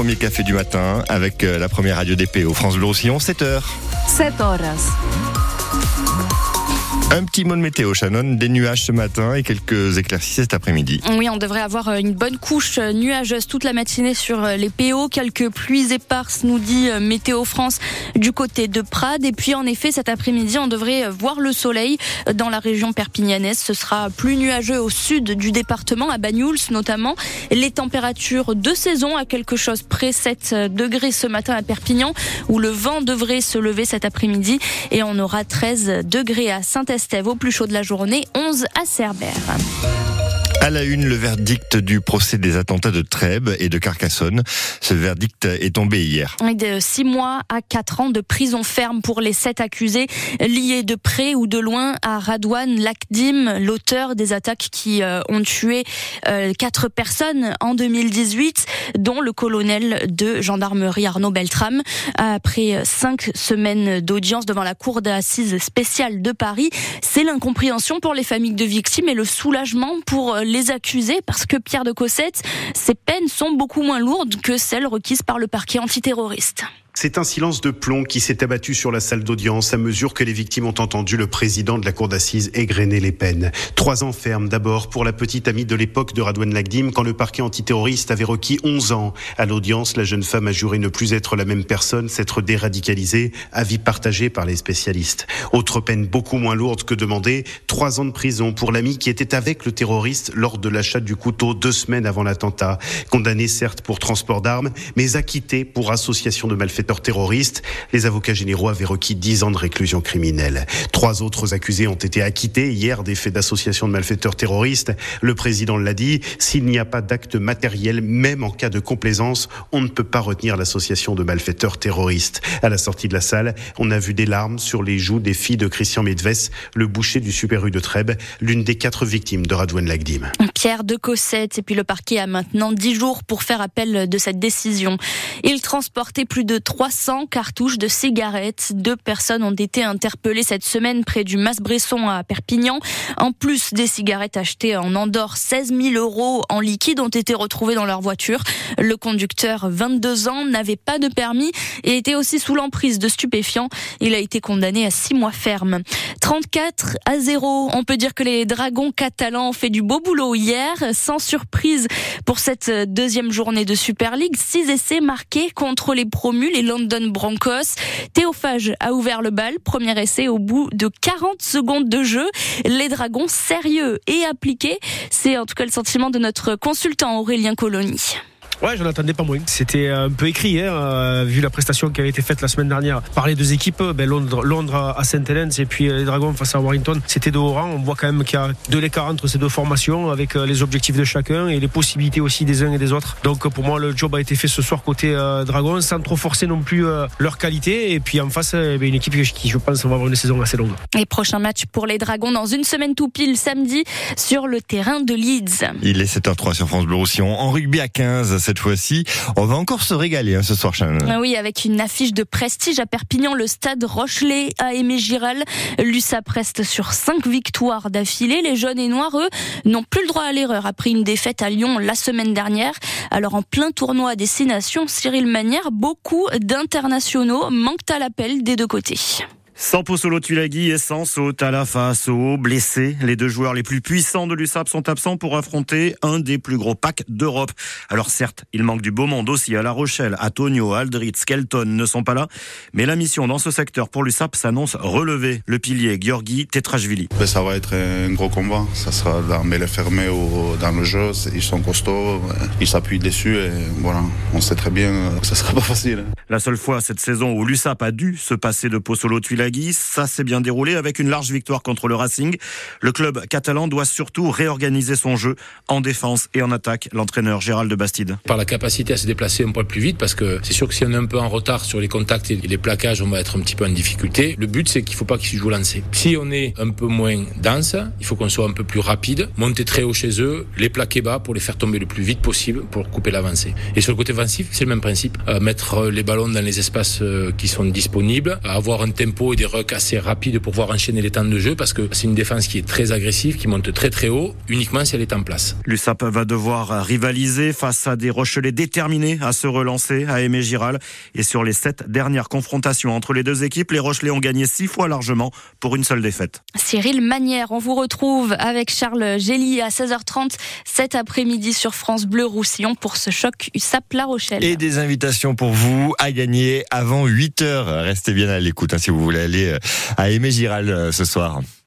premier café du matin avec euh, la première radio DP au France Bleu Roussillon, 7h. 7 horas. Un petit mot de météo, Shannon. Des nuages ce matin et quelques éclaircies cet après-midi. Oui, on devrait avoir euh, une bonne couche euh, nuageuse toute la matinée sur euh, les PO. Quelques pluies éparses, nous dit Météo France, du côté de Prades. Et puis, en effet, cet après-midi, on devrait voir le soleil dans la région perpignanaise. Ce sera plus nuageux au sud du département, à Banyuls notamment. Les températures de saison à quelque chose près 7 degrés ce matin à Perpignan, où le vent devrait se lever cet après-midi. Et on aura 13 degrés à Saint-Estève au plus chaud de la journée, 11 à Cerbère. À la une, le verdict du procès des attentats de Trèbes et de Carcassonne. Ce verdict est tombé hier. De 6 mois à 4 ans de prison ferme pour les sept accusés liés de près ou de loin à Radouane Lakdim, l'auteur des attaques qui euh, ont tué euh, quatre personnes en 2018, dont le colonel de gendarmerie Arnaud Beltrame. Après cinq semaines d'audience devant la cour d'assises spéciale de Paris, c'est l'incompréhension pour les familles de victimes et le soulagement pour les accusés parce que Pierre de Cossette, ses peines sont beaucoup moins lourdes que celles requises par le parquet antiterroriste. C'est un silence de plomb qui s'est abattu sur la salle d'audience à mesure que les victimes ont entendu le président de la cour d'assises égrener les peines. Trois ans ferme d'abord pour la petite amie de l'époque de Radouane Lagdim quand le parquet antiterroriste avait requis 11 ans. À l'audience, la jeune femme a juré ne plus être la même personne, s'être déradicalisée, avis partagé par les spécialistes. Autre peine beaucoup moins lourde que demandée, trois ans de prison pour l'ami qui était avec le terroriste lors de l'achat du couteau deux semaines avant l'attentat. Condamné certes pour transport d'armes, mais acquitté pour association de malfaiteurs terroristes. Les avocats généraux avaient requis 10 ans de réclusion criminelle. Trois autres accusés ont été acquittés hier des faits d'association de malfaiteurs terroristes. Le président l'a dit, s'il n'y a pas d'acte matériel, même en cas de complaisance, on ne peut pas retenir l'association de malfaiteurs terroristes. À la sortie de la salle, on a vu des larmes sur les joues des filles de Christian Medves, le boucher du Super U de Trèbes, l'une des quatre victimes de Radouane Lagdim. Pierre de Cossette, et puis le parquet a maintenant 10 jours pour faire appel de cette décision. Il transportait plus de 300 cartouches de cigarettes. Deux personnes ont été interpellées cette semaine près du Mas-Bresson à Perpignan. En plus des cigarettes achetées en Andorre, 16 000 euros en liquide ont été retrouvés dans leur voiture. Le conducteur, 22 ans, n'avait pas de permis et était aussi sous l'emprise de stupéfiants. Il a été condamné à 6 mois ferme. 34 à 0. On peut dire que les Dragons catalans ont fait du beau boulot hier. Sans surprise pour cette deuxième journée de Super League. 6 essais marqués contre les promus, London Broncos. Théophage a ouvert le bal, premier essai au bout de 40 secondes de jeu. Les Dragons sérieux et appliqués, c'est en tout cas le sentiment de notre consultant Aurélien Colony. Ouais, j'en attendais pas moins. C'était un peu écrit, hein, euh, vu la prestation qui avait été faite la semaine dernière par les deux équipes. Ben, Londres, Londres à Saint Helens et puis les Dragons face à Warrington. C'était de haut rang. On voit quand même qu'il y a de l'écart entre ces deux formations avec euh, les objectifs de chacun et les possibilités aussi des uns et des autres. Donc pour moi, le job a été fait ce soir côté euh, Dragons sans trop forcer non plus leur qualité. Et puis en face, eh ben, une équipe qui, je pense, va avoir une saison assez longue. Et prochain match pour les Dragons dans une semaine tout pile samedi sur le terrain de Leeds. Il est 7h03 sur France Bleu Roussillon. En rugby à 15 cette fois-ci. On va encore se régaler hein, ce soir, Shannon. Ah oui, avec une affiche de prestige à Perpignan, le stade Rochelet à Aimé Giral. L'USA reste sur cinq victoires d'affilée. Les jaunes et noirs, eux, n'ont plus le droit à l'erreur après une défaite à Lyon la semaine dernière. Alors en plein tournoi à destination, Cyril Manière, beaucoup d'internationaux manquent à l'appel des deux côtés. Sans Pozzolo Tulagi et sans à la face au blessé. Les deux joueurs les plus puissants de l'USAP sont absents pour affronter un des plus gros packs d'Europe. Alors certes, il manque du beau monde aussi à La Rochelle. Antonio, Aldritz, Kelton ne sont pas là. Mais la mission dans ce secteur pour l'USAP s'annonce relevée. Le pilier Georgi Tetrashvili. Ben, ça va être un gros combat. Ça sera dans mêlée fermée ou dans le jeu. Ils sont costauds. Ils s'appuient dessus et voilà. On sait très bien que ça sera pas facile. La seule fois cette saison où l'USAP a dû se passer de Pozzolo Tulagi ça s'est bien déroulé avec une large victoire contre le Racing. Le club catalan doit surtout réorganiser son jeu en défense et en attaque. L'entraîneur Gérald de Bastide. Par la capacité à se déplacer un peu plus vite parce que c'est sûr que si on est un peu en retard sur les contacts et les plaquages, on va être un petit peu en difficulté. Le but, c'est qu'il ne faut pas qu'il se joue lancé. Si on est un peu moins dense, il faut qu'on soit un peu plus rapide, monter très haut chez eux, les plaquer bas pour les faire tomber le plus vite possible pour couper l'avancée. Et sur le côté offensif, c'est le même principe. Euh, mettre les ballons dans les espaces euh, qui sont disponibles, avoir un tempo et des rucks assez rapides pour pouvoir enchaîner les temps de jeu parce que c'est une défense qui est très agressive, qui monte très très haut, uniquement si elle est en place. L'USAP va devoir rivaliser face à des Rochelais déterminés à se relancer à Aimé Giral. Et sur les sept dernières confrontations entre les deux équipes, les Rochelais ont gagné six fois largement pour une seule défaite. Cyril Manière, on vous retrouve avec Charles Gély à 16h30 cet après-midi sur France Bleu Roussillon pour ce choc USAP-La Rochelle. Et des invitations pour vous à gagner avant 8h. Restez bien à l'écoute hein, si vous voulez aller euh, à Aimé Giral euh, ce soir.